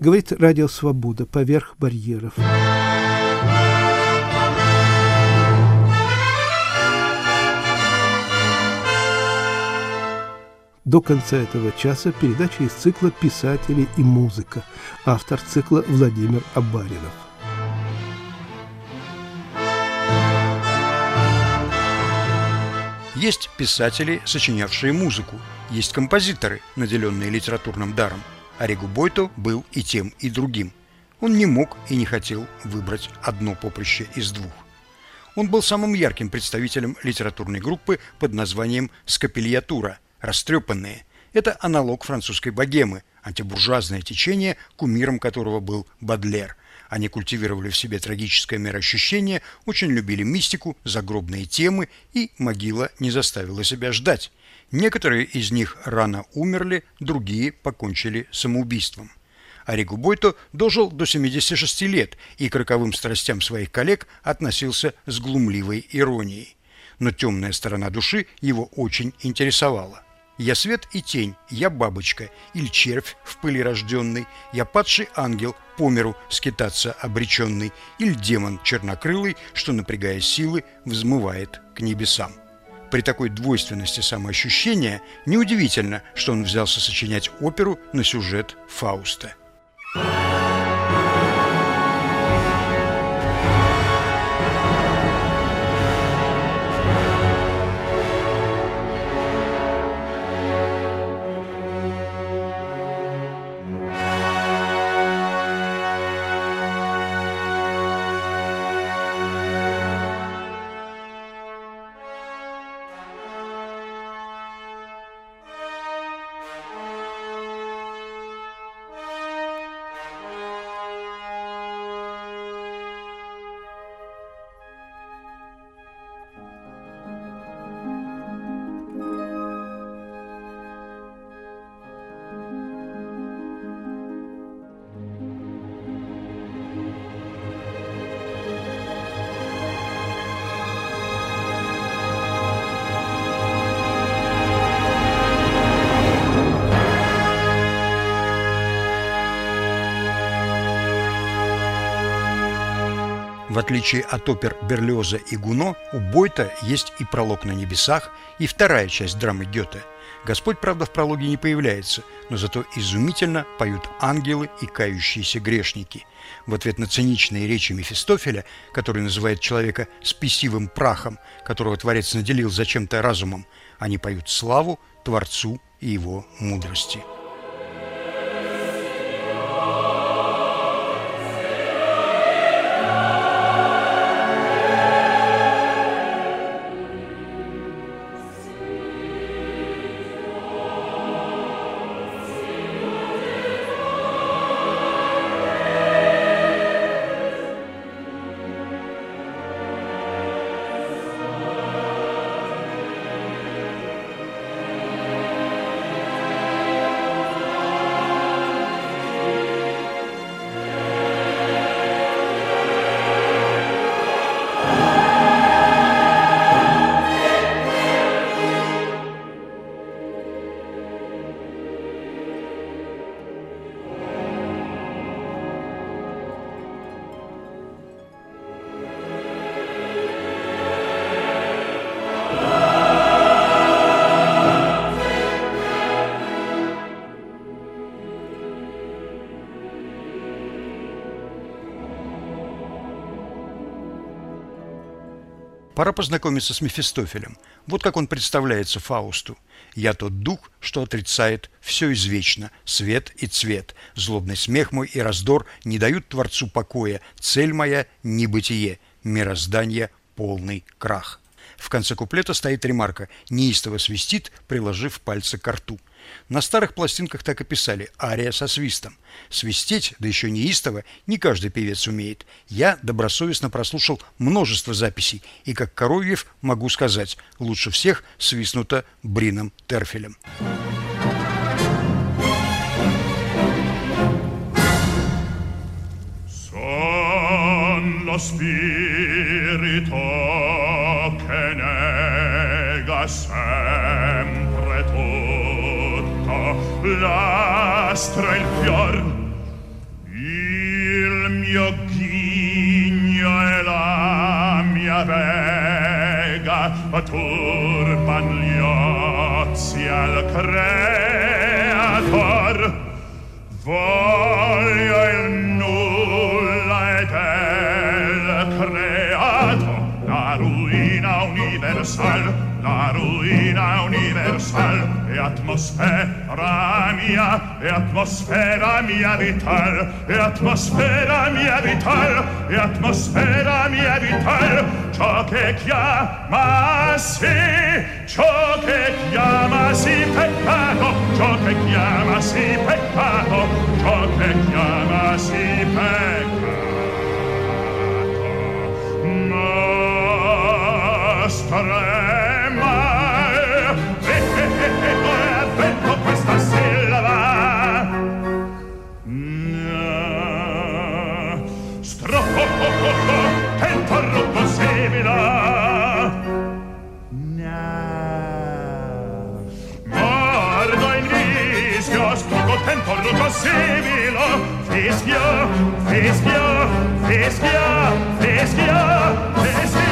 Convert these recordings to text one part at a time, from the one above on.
Говорит Радио Свобода поверх барьеров. До конца этого часа передача из цикла «Писатели и музыка». Автор цикла Владимир Абаринов. Есть писатели, сочинявшие музыку, есть композиторы, наделенные литературным даром. Орегу Бойто был и тем, и другим. Он не мог и не хотел выбрать одно поприще из двух. Он был самым ярким представителем литературной группы под названием «Скопельятура» – «Растрепанные». Это аналог французской богемы, антибуржуазное течение, кумиром которого был Бадлер – они культивировали в себе трагическое мироощущение, очень любили мистику, загробные темы, и могила не заставила себя ждать. Некоторые из них рано умерли, другие покончили самоубийством. Оригу Бойто дожил до 76 лет и к роковым страстям своих коллег относился с глумливой иронией. Но темная сторона души его очень интересовала. Я свет и тень, я бабочка, или червь в пыли рожденный, я падший ангел, по миру скитаться обреченный, или демон чернокрылый, что, напрягая силы, взмывает к небесам. При такой двойственности самоощущения неудивительно, что он взялся сочинять оперу на сюжет Фауста. В отличие от опер Берлиоза и Гуно, у Бойта есть и пролог на небесах, и вторая часть драмы Гёте. Господь, правда, в прологе не появляется, но зато изумительно поют ангелы и кающиеся грешники. В ответ на циничные речи Мефистофеля, который называет человека спесивым прахом, которого Творец наделил зачем-то разумом, они поют славу Творцу и его мудрости. Пора познакомиться с Мефистофелем. Вот как он представляется Фаусту. «Я тот дух, что отрицает все извечно, свет и цвет. Злобный смех мой и раздор не дают Творцу покоя. Цель моя – небытие, мироздание – полный крах». В конце куплета стоит ремарка «неистово свистит, приложив пальцы к рту». На старых пластинках так и писали «ария со свистом». Свистеть, да еще неистово, не каждый певец умеет. Я добросовестно прослушал множество записей, и как Коровьев могу сказать, лучше всех свистнуто Брином Терфелем. spirito che nega sempre tutto l'astra il fior. Mio ghigno e la mia vega turban gli ozi al creator. Voglio il nulla e del creato la ruina universal la ruina sfera universal e atmosfera mia, e atmosfera mia vital, e atmosfera mia vital, e atmosfera mia vital, ciò che chiamasi, ciò che chiamasi peccato, ciò che chiamasi peccato, ciò che chiamasi Similo, fischio, fischio, fischio, fischio, fischio,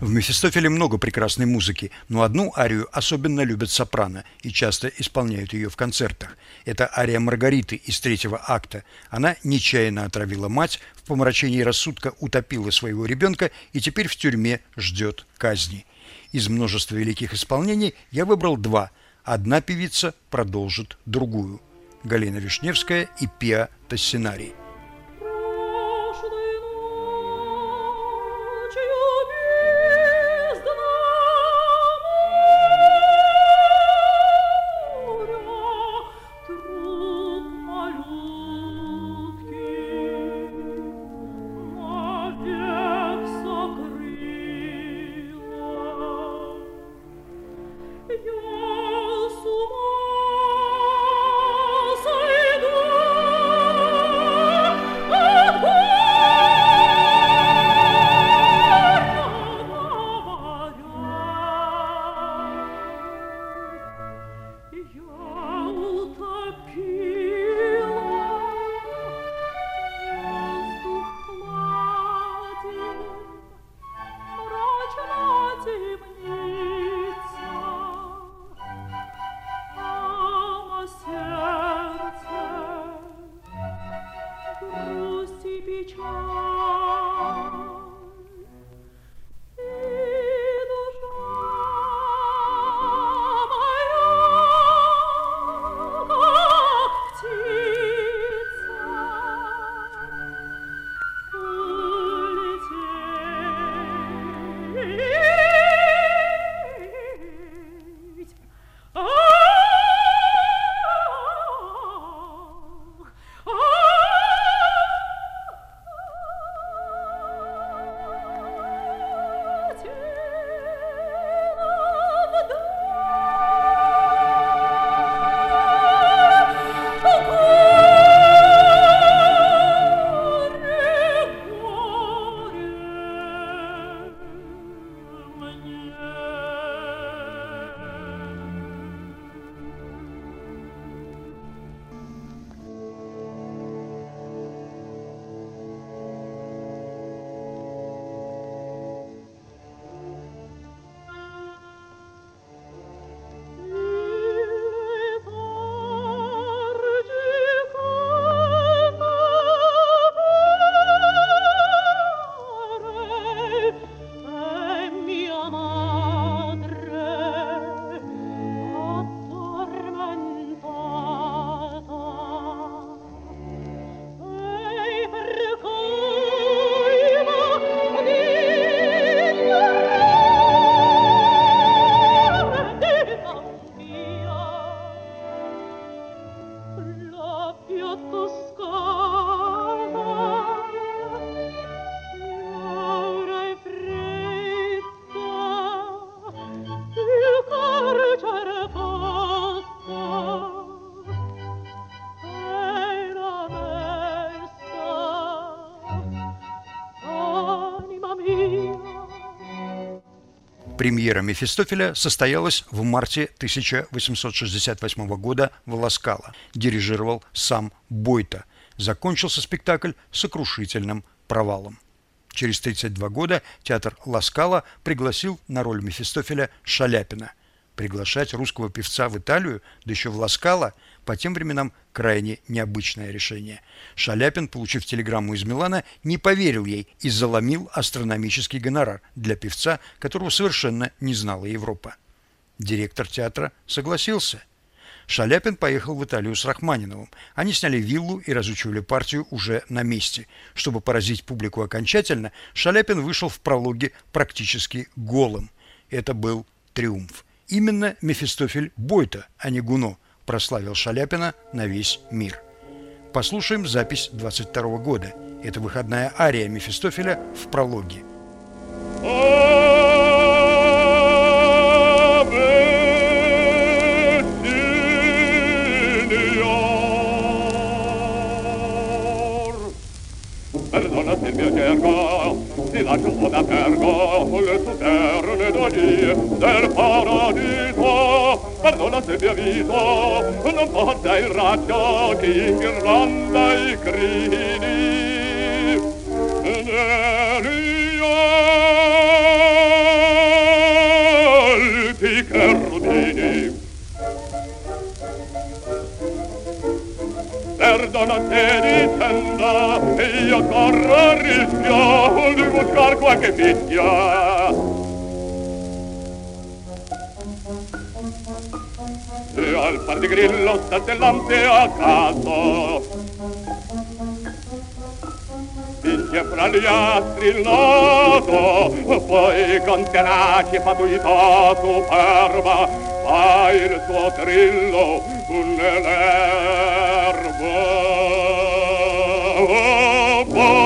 В Мефистофеле много прекрасной музыки, но одну арию особенно любят сопрано и часто исполняют ее в концертах. Это ария Маргариты из третьего акта. Она нечаянно отравила мать, помрачении рассудка утопила своего ребенка и теперь в тюрьме ждет казни. Из множества великих исполнений я выбрал два. Одна певица продолжит другую. Галина Вишневская и Пиа Тассинарий. Премьера Мефистофеля состоялась в марте 1868 года в Ласкало. Дирижировал сам Бойто. Закончился спектакль сокрушительным провалом. Через 32 года театр Ласкала пригласил на роль Мефистофеля Шаляпина. Приглашать русского певца в Италию, да еще в Ласкало, по тем временам крайне необычное решение. Шаляпин, получив телеграмму из Милана, не поверил ей и заломил астрономический гонорар для певца, которого совершенно не знала Европа. Директор театра согласился. Шаляпин поехал в Италию с Рахманиновым. Они сняли виллу и разучивали партию уже на месте. Чтобы поразить публику окончательно, Шаляпин вышел в прологе практически голым. Это был триумф. Именно Мефистофель Бойта, а не Гуно – прославил Шаляпина на весь мир. Послушаем запись 22 года. Это выходная ария Мефистофеля в прологе. Perdona se il villaggio d'apergo le tue tuterne d'ogni del paradiso. Perdona se vi avviso non porta il raggio che in Irlanda i cridi negli alpi cherubini perdona se dicendo io corro qualche fischia E al par di grillo statellante a caso Vince fra gli astri il naso Poi con tenace fatuità superba Fa il suo trillo nell'erba Oh, boriosa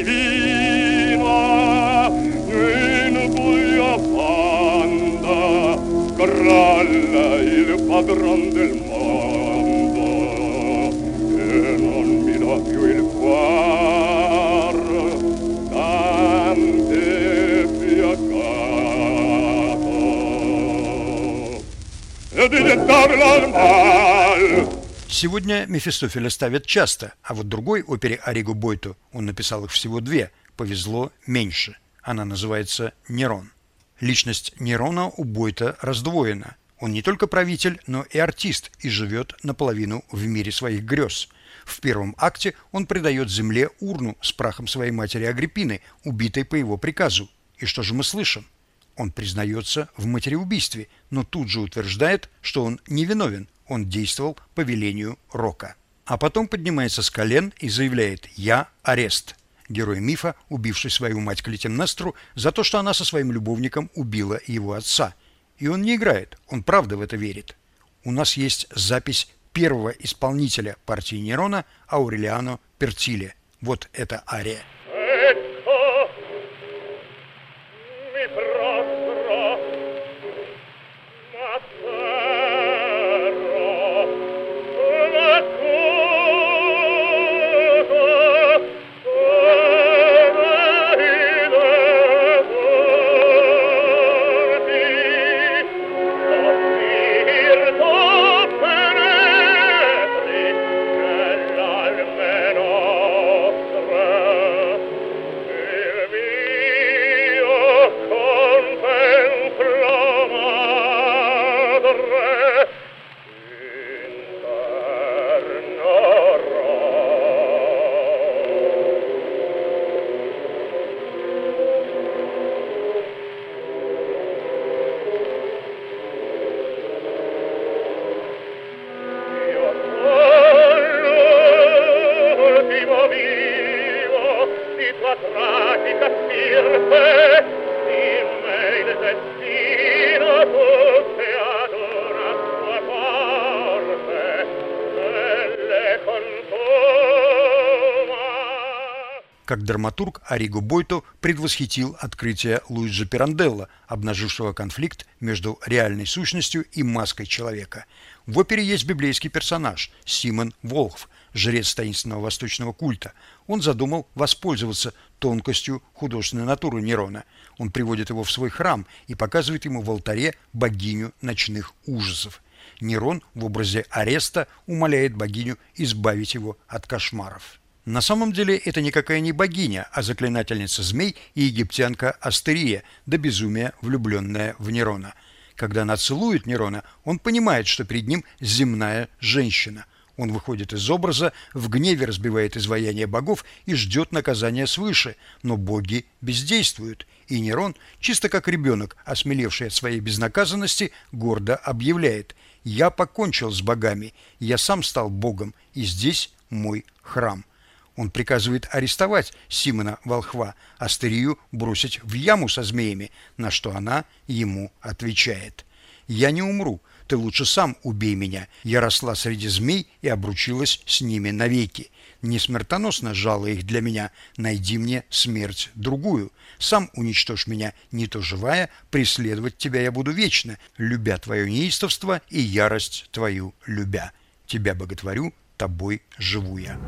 Divino in buia fanda crolla il padron del mondo e non mi dà più il cuor tante fiaccato. E di gettarla al mal Сегодня Мефистофеля ставят часто, а вот другой опере Ориго Бойту, он написал их всего две, повезло меньше. Она называется «Нерон». Личность Нерона у Бойта раздвоена. Он не только правитель, но и артист и живет наполовину в мире своих грез. В первом акте он придает земле урну с прахом своей матери Агриппины, убитой по его приказу. И что же мы слышим? Он признается в матереубийстве, но тут же утверждает, что он невиновен, он действовал по велению Рока. А потом поднимается с колен и заявляет «Я арест». Герой мифа, убивший свою мать Клетимнестру за то, что она со своим любовником убила его отца. И он не играет, он правда в это верит. У нас есть запись первого исполнителя партии Нерона Аурелиано Пертиле. Вот эта ария. Как драматург Ариго Бойто предвосхитил открытие Луиджи Пиранделла, обнажившего конфликт между реальной сущностью и маской человека. В опере есть библейский персонаж Симон Волхв, жрец таинственного восточного культа. Он задумал воспользоваться тонкостью художественной натуры Нерона. Он приводит его в свой храм и показывает ему в алтаре богиню ночных ужасов. Нерон в образе ареста умоляет богиню избавить его от кошмаров. На самом деле это никакая не богиня, а заклинательница змей и египтянка Астерия, до безумия влюбленная в Нерона. Когда она целует Нерона, он понимает, что перед ним земная женщина. Он выходит из образа, в гневе разбивает изваяние богов и ждет наказания свыше, но боги бездействуют, и Нерон, чисто как ребенок, осмелевший от своей безнаказанности, гордо объявляет «Я покончил с богами, я сам стал богом, и здесь мой храм». Он приказывает арестовать Симона Волхва, Астерию бросить в яму со змеями, на что она ему отвечает. «Я не умру, ты лучше сам убей меня. Я росла среди змей и обручилась с ними навеки. Не смертоносно жало их для меня, найди мне смерть другую. Сам уничтожь меня, не то живая, преследовать тебя я буду вечно, любя твое неистовство и ярость твою любя. Тебя боготворю, тобой живу я».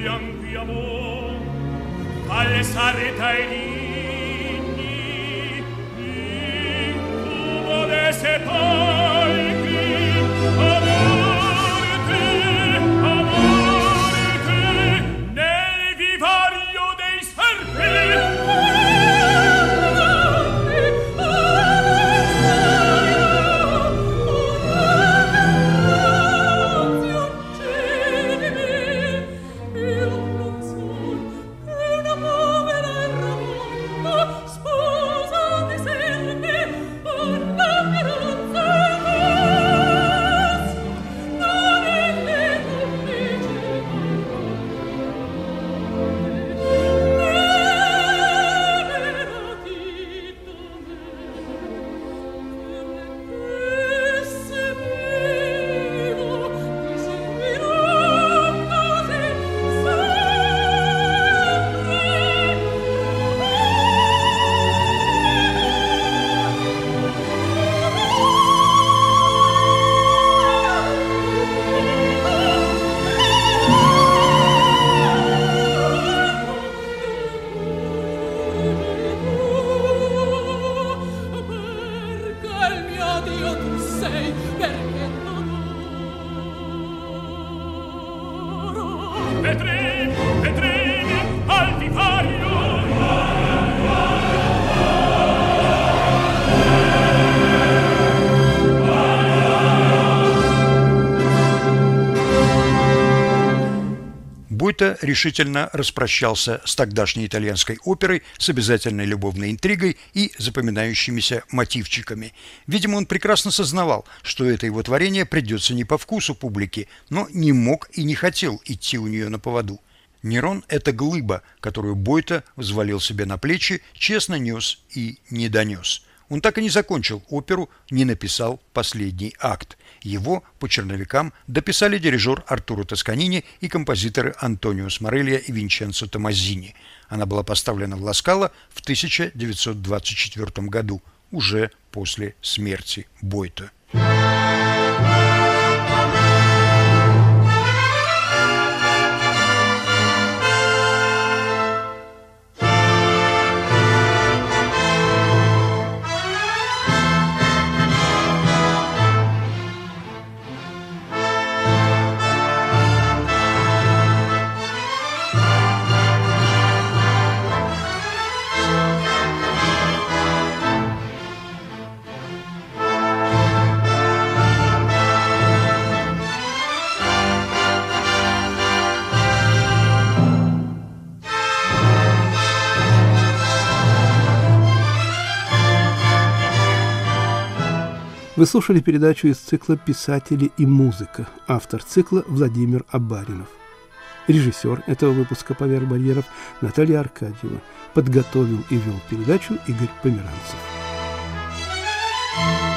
piangiamo alle sareta e ligni incubo de sepolcro. Бойто решительно распрощался с тогдашней итальянской оперой с обязательной любовной интригой и запоминающимися мотивчиками. Видимо, он прекрасно сознавал, что это его творение придется не по вкусу публики, но не мог и не хотел идти у нее на поводу. Нерон – это глыба, которую Бойто взвалил себе на плечи, честно нес и не донес. Он так и не закончил оперу, не написал последний акт. Его по черновикам дописали дирижер Артуро Тосканини и композиторы Антонио Сморелья и Винченцо Томазини. Она была поставлена в Ласкало в 1924 году, уже после смерти Бойто. Вы слушали передачу из цикла «Писатели и музыка». Автор цикла Владимир Абаринов. Режиссер этого выпуска «Поверх барьеров» Наталья Аркадьева подготовил и вел передачу Игорь Померанцев. thank you